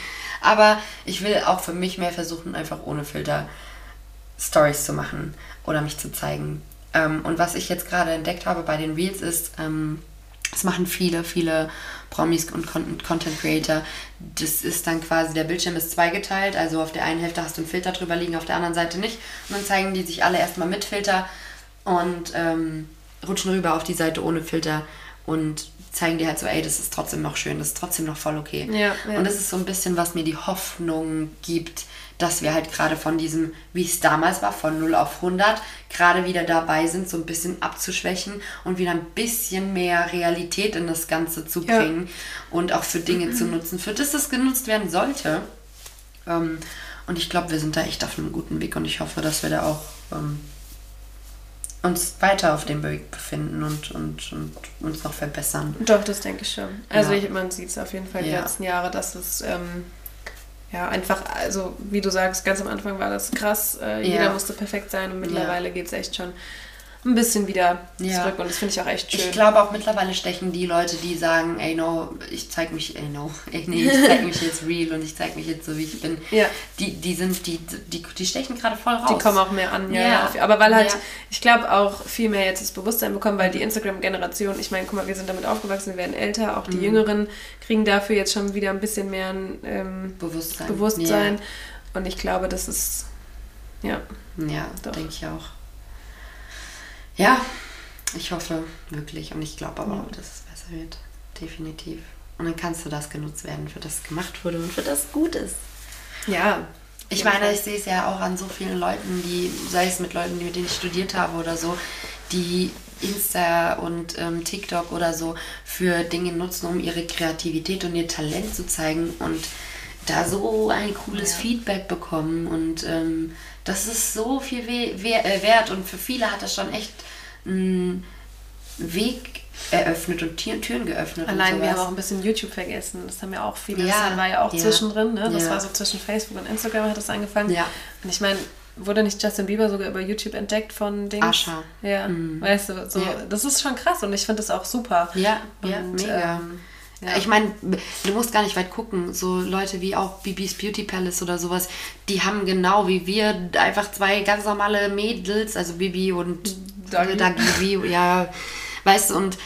Aber ich will auch für mich mehr versuchen, einfach ohne Filter Stories zu machen oder mich zu zeigen. Ähm, und was ich jetzt gerade entdeckt habe bei den Reels ist, ähm, das machen viele, viele Promis und Con- Content Creator. Das ist dann quasi, der Bildschirm ist zweigeteilt, also auf der einen Hälfte hast du einen Filter drüber liegen, auf der anderen Seite nicht. Und dann zeigen die sich alle erstmal mit Filter und ähm, rutschen rüber auf die Seite ohne Filter und zeigen dir halt so, ey, das ist trotzdem noch schön, das ist trotzdem noch voll okay. Ja, ja. Und das ist so ein bisschen, was mir die Hoffnung gibt, dass wir halt gerade von diesem, wie es damals war, von 0 auf 100, gerade wieder dabei sind, so ein bisschen abzuschwächen und wieder ein bisschen mehr Realität in das Ganze zu Ja. bringen und auch für Dinge zu nutzen, für das es genutzt werden sollte. Ähm, und ich glaube, wir sind da echt auf einem guten Weg und ich hoffe, dass wir da auch ähm, uns weiter auf dem Weg befinden und, und, und uns noch verbessern. Doch, das denke ich schon. Also Ja. ich, man sieht es auf jeden Fall die Ja. letzten Jahre, dass es ähm, ja einfach, also wie du sagst, ganz am Anfang war das krass. Äh, Ja. Jeder musste perfekt sein und mittlerweile geht es echt schon ein bisschen wieder Ja. zurück und das finde ich auch echt schön. Ich glaube auch mittlerweile stechen die Leute, die sagen, ey no, ich zeig mich, ey no, ey nee, ich zeig mich jetzt real und ich zeig mich jetzt so wie ich bin. Ja. Die, die sind, die, die, die stechen gerade voll raus. Die kommen auch mehr an, ja. Ja. Aber weil halt, Ja. ich glaube auch viel mehr jetzt das Bewusstsein bekommen, weil die Instagram-Generation, ich meine, guck mal, wir sind damit aufgewachsen, wir werden älter, auch die Mhm. Jüngeren kriegen dafür jetzt schon wieder ein bisschen mehr ein ähm, Bewusstsein. Bewusstsein. Und ich glaube, das ist, ja. Ja, denke ich auch. Ja, ich hoffe wirklich und ich glaube aber Ja. auch, dass es besser wird. Definitiv. Und dann kannst du das genutzt werden, für das es gemacht wurde und für das gut ist. Ja. Ich meine, ich sehe es ja auch an so vielen Leuten, die, sei es mit Leuten, mit denen ich studiert habe oder so, die Insta und ähm, TikTok oder so für Dinge nutzen, um ihre Kreativität und ihr Talent zu zeigen und da so ein cooles Ja. Feedback bekommen und ähm, das ist so viel äh, wert und für viele hat das schon echt einen Weg eröffnet und Tür Türen geöffnet. Allein wir haben auch ein bisschen YouTube vergessen. Das haben ja auch viele. Ja, das war ja auch ja, zwischendrin, ne? Das ja. war so zwischen Facebook und Instagram hat das angefangen. Ja. Und ich meine, wurde nicht Justin Bieber sogar über YouTube entdeckt von Dings? Ascha. Ja, Mhm. weißt du, so, Ja. das ist schon krass und ich finde das auch super. Ja, ja, Und, mega. ähm, ja. Ich meine, du musst gar nicht weit gucken. So Leute wie auch Bibis Beauty Palace oder sowas, die haben genau wie wir einfach zwei ganz normale Mädels, also Bibi und Dagi. Dagi, ja, weißt du, und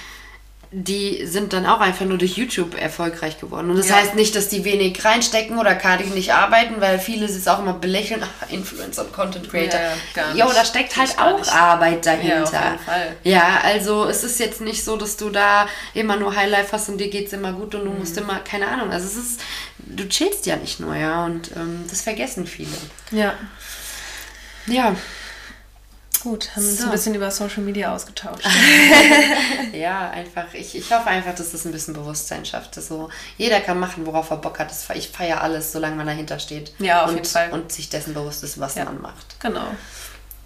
die sind dann auch einfach nur durch YouTube erfolgreich geworden. Und das Ja. heißt nicht, dass die wenig reinstecken oder gar nicht arbeiten, weil viele es auch immer belächeln, ach, (laughs) Influencer und Content Creator. Ja, gar Jo, da steckt halt auch nicht. Arbeit dahinter. Ja, auf jeden Fall. Ja, also es ist jetzt nicht so, dass du da immer nur Highlife hast und dir geht's immer gut und du musst Mhm. immer, keine Ahnung, also es ist, du chillst ja nicht nur, ja, und ähm, das vergessen viele. Ja, Ja, gut, haben wir uns So. ein bisschen über Social Media ausgetauscht. (laughs) ja, einfach, ich, ich hoffe einfach, dass das ein bisschen Bewusstsein schafft. Dass so, jeder kann machen, worauf er Bock hat. Das, ich feiere alles, solange man dahinter steht. Ja, auf und, jeden Fall. Und sich dessen bewusst ist, was Ja. man macht. genau,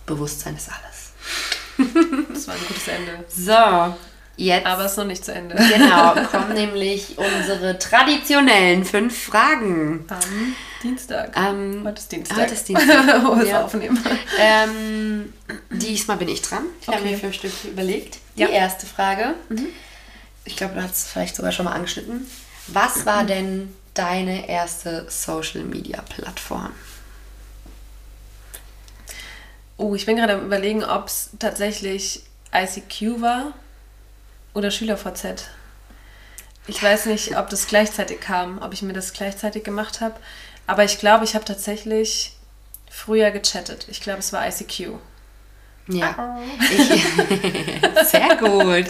Bewusstsein ist alles. (laughs) das war ein gutes Ende. So, jetzt. Aber es ist noch nicht zu Ende. Genau, kommen nämlich unsere traditionellen fünf Fragen. Am Dienstag. Ähm, Heute ist Dienstag. Heute ist (laughs) Dienstag. Wo wir Ja. aufnehmen. (laughs) Ähm, diesmal bin ich dran. Ich habe Okay. mir fünf Stück überlegt. Die Ja. Mhm. erste Frage. Ich glaube, du hast es vielleicht sogar schon mal angeschnitten. Was war denn deine erste Social Media Plattform? Oh, ich bin gerade am überlegen, ob es tatsächlich ICQ war oder SchülerVZ. Ich weiß nicht, ob das gleichzeitig kam, ob ich mir das gleichzeitig gemacht habe. Aber ich glaube, ich habe tatsächlich früher gechattet. Ich glaube, es war ICQ. Ja. Ich, (laughs) sehr gut.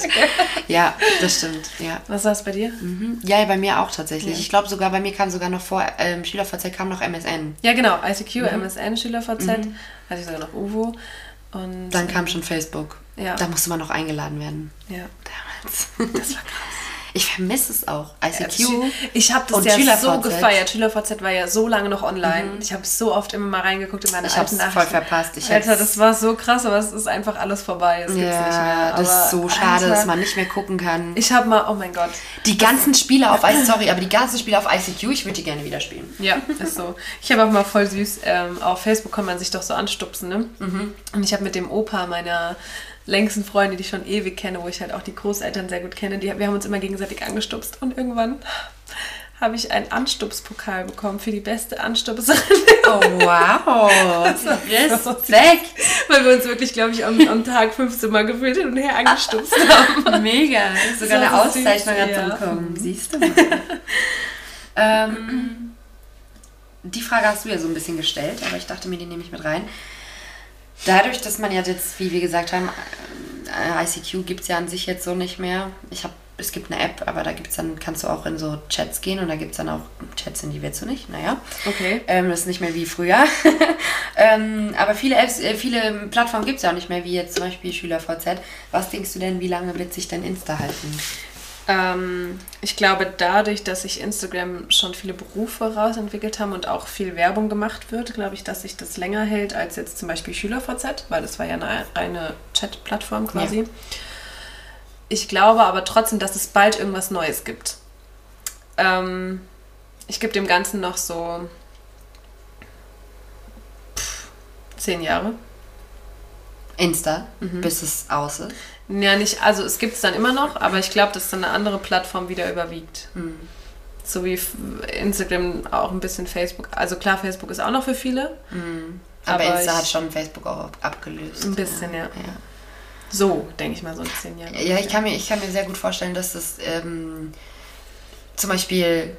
Ja, das stimmt. Ja. Was war es bei dir? Mhm. Ja, bei mir auch tatsächlich. Ja. Ich glaube sogar, bei mir kam sogar noch vor, ähm, SchülerVZ kam noch MSN. Ja, genau. ICQ, mhm. MSN, SchülerVZ. Mhm. Hatte ich sogar noch Uvo. Und, Dann kam schon Facebook. Ja. Da musste man noch eingeladen werden. Ja. Damals. Das war krass. Ich vermisse es auch. ICQ. Ich habe das ja so gefeiert. SchülerVZ war ja so lange noch online. Mhm. Ich habe so oft immer mal reingeguckt in meine ich alten Nachrichten. voll verpasst. Ich Alter, das war so krass, aber es ist einfach alles vorbei. Es gibt's ja, nicht mehr. Aber das ist so schade, Alter, dass man nicht mehr gucken kann. Ich habe mal, oh mein Gott. Die ganzen Spiele auf ICQ, sorry, aber die ganzen Spiele auf ICQ, ich würde die gerne wieder spielen. Ja, ist so. Ich habe auch mal voll süß, ähm, auf Facebook kann man sich doch so anstupsen, ne? Mhm. Und ich habe mit dem Opa meiner längsten Freunde, die ich schon ewig kenne, wo ich halt auch die Großeltern sehr gut kenne, die, wir haben uns immer gegenseitig angestupst und irgendwann (laughs) habe ich einen Anstupspokal bekommen für die beste Anstupserin. Oh wow! (laughs) Respekt! Weil wir uns wirklich, glaube ich, am, am, Tag 15 Mal gefühlt hin und her angestupst (laughs) haben. Mega! Sogar eine Auszeichnung hat ja. bekommen. Siehst du mal. ähm, die Frage hast du ja so ein bisschen gestellt, aber ich dachte mir, die nehme ich mit rein. Dadurch, dass man ja jetzt, wie wir gesagt haben, äh, ICQ gibt es ja an sich jetzt so nicht mehr. Ich habe, es gibt eine App, aber da gibt's dann, kannst du auch in so Chats gehen und da gibt es dann auch Chats, in die willst du nicht. Naja. Okay. Ähm, das ist nicht mehr wie früher. (laughs) ähm, aber viele Apps, äh, viele Plattformen gibt es ja auch nicht mehr, wie jetzt zum Beispiel SchülerVZ. Was denkst du denn, wie lange wird sich denn Insta halten? Ähm, ich glaube, dadurch, dass sich Instagram schon viele Berufe rausentwickelt haben und auch viel Werbung gemacht wird, glaube ich, dass sich das länger hält als jetzt zum Beispiel SchülerVZ, weil das war ja eine reine Chat-Plattform quasi. Ja. Ich glaube aber trotzdem, dass es bald irgendwas Neues gibt. Ähm, ich gebe dem Ganzen noch so pff, zehn Jahre. Insta, mhm. bis es aus ist. Ja, nicht, also es gibt es dann immer noch, aber ich glaube, dass dann eine andere Plattform wieder überwiegt. Mhm. So wie Instagram auch ein bisschen Facebook. Also klar, Facebook ist auch noch für viele. Mhm. Aber, aber, Insta hat schon Facebook auch abgelöst. Ein bisschen, ja. ja. ja. So, denke ich mal, so in zehn Jahren. Ja, ich kann mir, ich kann mir sehr gut vorstellen, dass das ähm, zum Beispiel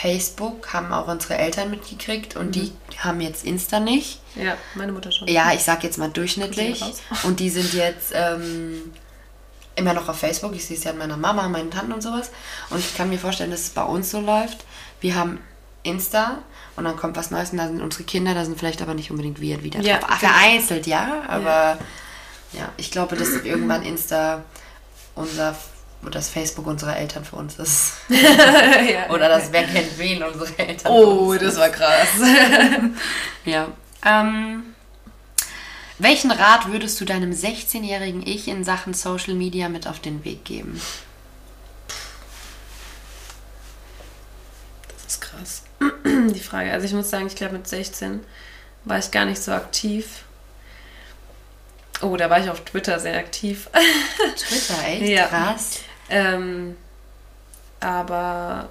Facebook haben auch unsere Eltern mitgekriegt und mhm. die haben jetzt Insta nicht. Ja, meine Mutter schon. Ja, ich sag jetzt mal durchschnittlich. Und die sind jetzt ähm, immer noch auf Facebook. Ich sehe es ja an meiner Mama, meinen Tanten und sowas. Und ich kann mir vorstellen, dass es bei uns so läuft. Wir haben Insta und dann kommt was Neues und da sind unsere Kinder, da sind vielleicht aber nicht unbedingt wir wieder ja, drauf. Vereinzelt, ja, aber ja. ja, ich glaube, dass irgendwann Insta unser das Facebook unserer Eltern für uns ist. (laughs) ja. Oder das Wer kennt wen unsere Eltern. Oh, das war krass. (laughs) ja. Ähm, welchen Rat würdest du deinem 16-jährigen Ich in Sachen Social Media mit auf den Weg geben? Das ist krass. (clears throat) Die Frage. Also ich muss sagen, ich glaube mit 16 war ich gar nicht so aktiv. Oh, da war ich auf Twitter sehr aktiv. (laughs) Twitter, echt? Ja. Krass. Ähm, aber.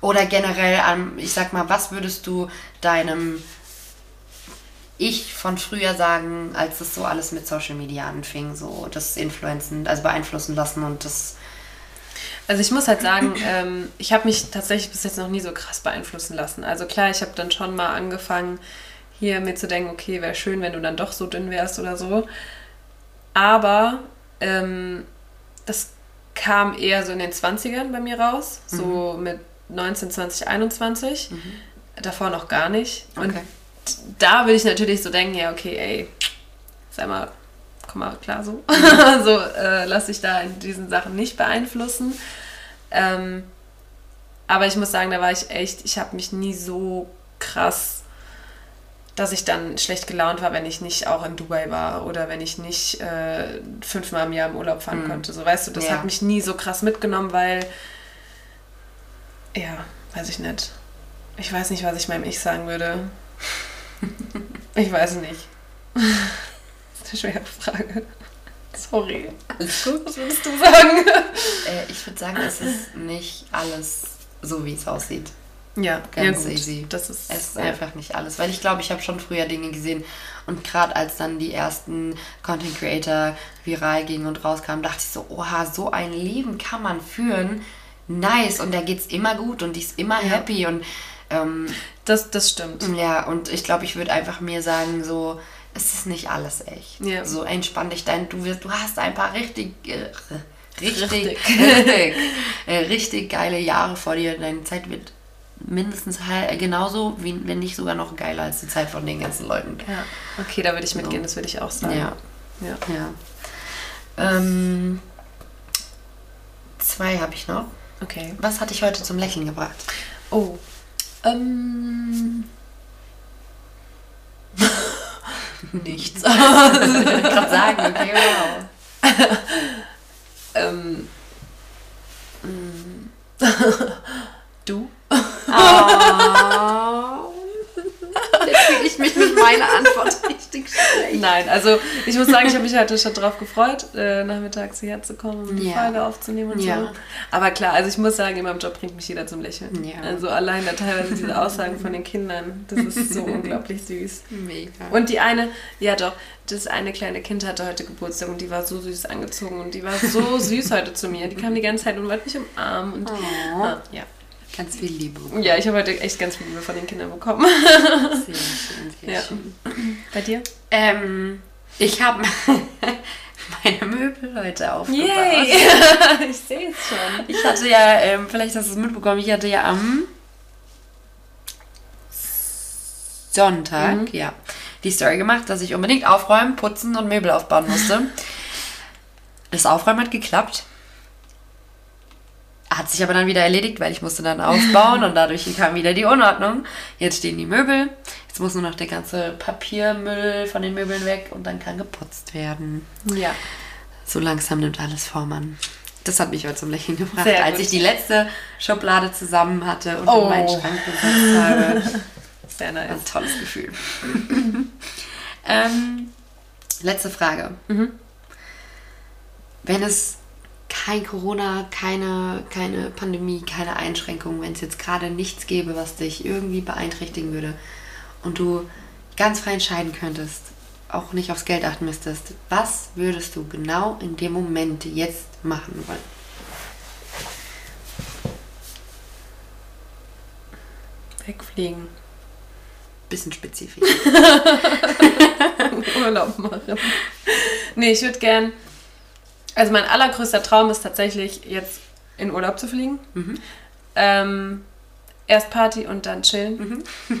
Oder generell an, ich sag mal, was würdest du deinem Ich von früher sagen, als es so alles mit Social Media anfing, so das Influenzen, also beeinflussen lassen und das. Also ich muss halt sagen, (clears throat) ähm, ich habe mich tatsächlich bis jetzt noch nie so krass beeinflussen lassen. Also klar, ich habe dann schon mal angefangen, hier mir zu denken, okay, wäre schön, wenn du dann doch so dünn wärst oder so. Aber ähm, das kam eher so in den 20ern bei mir raus, mhm. so mit 19, 20, 21. Mhm. Davor noch gar nicht. Und okay. da würde ich natürlich so denken, ja, okay, ey, sei mal, komm mal klar so. Mhm. (laughs) so äh, lass dich da in diesen Sachen nicht beeinflussen. Ähm, aber ich muss sagen, da war ich echt, ich habe mich nie so krass dass ich dann schlecht gelaunt war, wenn ich nicht auch in Dubai war oder wenn ich nicht äh, fünfmal im Jahr im Urlaub fahren mhm. konnte. So weißt du, das ja. hat mich nie so krass mitgenommen, weil ja, weiß ich nicht. Ich weiß nicht, was ich meinem Ich sagen würde. ich weiß nicht. (laughs) das ist eine schwere Frage. Sorry. Alles gut. Was würdest du sagen? Äh, ich würde sagen, es ist nicht alles so, wie es aussieht. Ja, Ganz ja, easy. Das ist, Es ist ja. einfach nicht alles. Weil ich glaube, ich habe schon früher Dinge gesehen. Und gerade als dann die ersten Content Creator viral gingen und rauskamen, dachte ich so, oha, so ein Leben kann man führen. Nice. Und da geht's immer gut und die ist immer happy. Und ähm, Das, das stimmt. ja, und ich glaube, ich würde einfach mir sagen, so, es ist nicht alles echt. Ja. So entspann dich dein, du wirst, du hast ein paar richtig, äh, richtig, Richtig. richtig, (laughs) äh, richtig geile Jahre vor dir. Deine Zeit wird mindestens he- genauso, wie, wenn nicht sogar noch geiler als die Zeit von den ganzen Leuten. Ja. Okay, da würde ich mitgehen, das würde ich auch sagen. Ja. ja. Ja. Ähm, zwei habe ich noch. Okay. Was hat dich heute zum Lächeln gebracht? Oh. Ähm. (laughs) Nichts. Ich gerade sagen, okay, wow. (laughs) ähm. mm. (laughs) du? Oh. Jetzt fühle ich mich mit meiner Antwort richtig schlecht. Nein, also ich muss sagen, ich habe mich heute schon drauf gefreut, äh, nachmittags hierher zu kommen, um die Ja. Folge aufzunehmen und Ja. so. Aber klar, also ich muss sagen, in meinem Job bringt mich jeder zum Lächeln. Ja. Also allein da teilweise diese Aussagen von den Kindern, das ist so (laughs) unglaublich süß. Mega. Und die eine, ja doch, das eine kleine Kind hatte heute Geburtstag und die war so süß angezogen und die war so (laughs) süß heute zu mir. Die kam die ganze Zeit und wollte mich umarmen und Oh. ah, ja. Ganz viel Liebe. Ja, ich habe heute echt ganz viel Liebe von den Kindern bekommen. Sehr schön, sehr Ja. schön. Bei dir? Ähm, ich habe (laughs) meine Möbel heute aufgebaut. (laughs) ich sehe es schon. Ich hatte ja, ähm, vielleicht hast du es mitbekommen, ich hatte ja am Sonntag, Mhm. ja, die Story gemacht, dass ich unbedingt aufräumen, putzen und Möbel aufbauen musste. Das Aufräumen hat geklappt. Hat sich aber dann wieder erledigt, weil ich musste dann aufbauen und dadurch kam wieder die Unordnung. Jetzt stehen die Möbel. Jetzt muss nur noch der ganze Papiermüll von den Möbeln weg und dann kann geputzt werden. Ja. So langsam nimmt alles Form an. Das hat mich heute zum Lächeln gebracht, Sehr als gut. ich die letzte Schublade zusammen hatte und Oh. in meinen Schrank gesetzt habe. (laughs) Sehr nice. Ein tolles Gefühl. (laughs) ähm, letzte Frage. Mhm. Wenn es kein Corona, keine, keine Pandemie, keine Einschränkungen, wenn es jetzt gerade nichts gäbe, was dich irgendwie beeinträchtigen würde und du ganz frei entscheiden könntest, auch nicht aufs Geld achten müsstest, was würdest du genau in dem Moment jetzt machen wollen? Wegfliegen. Bisschen spezifisch. (laughs) Urlaub machen. Nee, ich würde gern. Also mein allergrößter Traum ist tatsächlich jetzt in Urlaub zu fliegen. Mhm. Ähm, erst Party und dann chillen. Mhm. (laughs)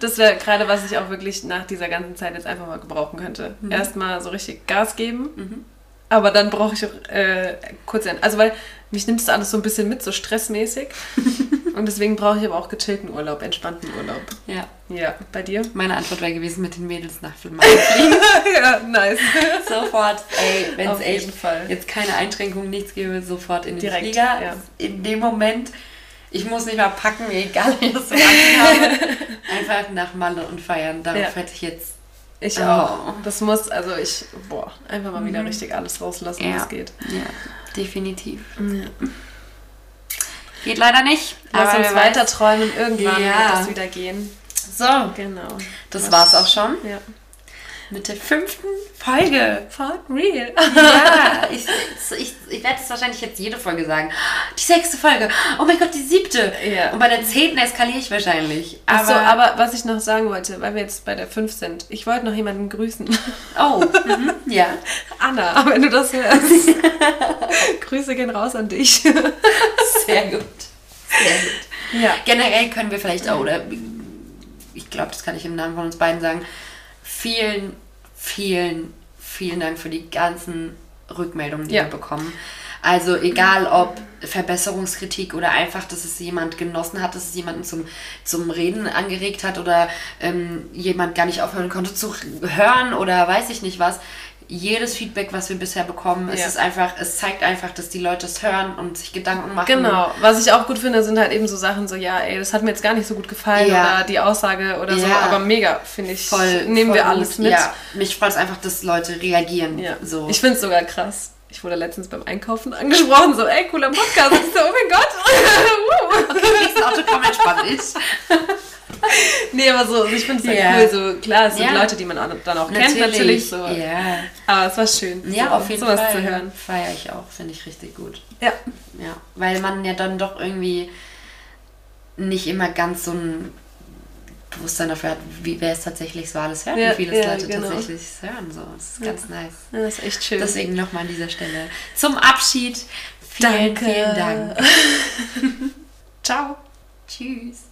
das wäre gerade, was ich auch wirklich nach dieser ganzen Zeit jetzt einfach mal gebrauchen könnte. Mhm. Erstmal so richtig Gas geben. Mhm. Aber dann brauche ich auch äh, kurz ein. Also, weil mich nimmt das alles so ein bisschen mit, so stressmäßig. (laughs) und deswegen brauche ich aber auch gechillten Urlaub, entspannten Urlaub. Ja, Ja, bei dir? meine Antwort wäre gewesen mit den Mädels nach Filmmachen (laughs) fliegen. ja, nice. sofort, ey, wenn es echt Fall. jetzt keine Einschränkungen, nichts gäbe, sofort in den Direkt, Flieger. ja. In dem Moment, ich muss nicht mal packen, egal, wie ich so (laughs) habe. Einfach nach Malle und feiern. Darauf Ja. hätte ich jetzt. Ich Oh. auch. Das muss, also ich, boah, einfach mal wieder richtig alles rauslassen, Ja. was geht. Ja, definitiv. Ja. Geht leider nicht. Lass uns weiter träumen, irgendwann Ja. wird das wieder gehen. So, Genau. das Was- war's auch schon Ja. Mit der fünften Folge. For real. Ja, (laughs) ich, ich, ich werde es wahrscheinlich jetzt jede Folge sagen. Die sechste Folge. Oh mein Gott, die siebte. Ja. Und bei der zehnten eskaliere ich wahrscheinlich. Aber, so, aber was ich noch sagen wollte, weil wir jetzt bei der 5 sind, ich wollte noch jemanden grüßen. Oh, mhm, ja. (laughs) Anna, wenn du das hörst. (laughs) Grüße gehen raus an dich. Sehr gut. Sehr gut. Ja. Generell können wir vielleicht auch, oder ich glaube, das kann ich im Namen von uns beiden sagen, vielen, vielen, vielen Dank für die ganzen Rückmeldungen, die Ja. wir bekommen. Also egal ob Verbesserungskritik oder einfach, dass es jemand genossen hat, dass es jemanden zum, zum Reden angeregt hat oder ähm, jemand gar nicht aufhören konnte zu hören oder weiß ich nicht was. Jedes Feedback, was wir bisher bekommen, es Ja. ist einfach, es zeigt einfach, dass die Leute es hören und sich Gedanken machen. Genau. Was ich auch gut finde, sind halt eben so Sachen so, ja, ey, das hat mir jetzt gar nicht so gut gefallen Ja. oder die Aussage oder so, Ja. aber mega, finde ich. voll Nehmen voll wir gut. alles mit. Ja, mich freut es einfach, dass Leute reagieren. Ja. So. Ich finde es sogar krass. Ich wurde letztens beim Einkaufen angesprochen, so, ey, cooler Podcast. Ich so, oh mein Gott. (laughs) okay, nächstes Autogramm entspannt ist. (laughs) nee, aber so, ich finde es Ja. cool. So, klar, es sind Ja. Leute, die man dann auch kennt, natürlich. So. Ja. Aber es war schön, Ja, so, auf jeden sowas Fall. zu hören. Feiere ich auch, finde ich richtig gut. Ja. Ja, weil man ja dann doch irgendwie nicht immer ganz so ein Bewusstsein dafür hat, wie wer es tatsächlich so alles hört, Ja, wie viele ja, Leute genau. tatsächlich es hören. So. Das ist ganz nice. Ja, das ist echt schön. Deswegen nochmal an dieser Stelle zum Abschied. Vielen, Danke. vielen Dank. (laughs) Ciao. Tschüss.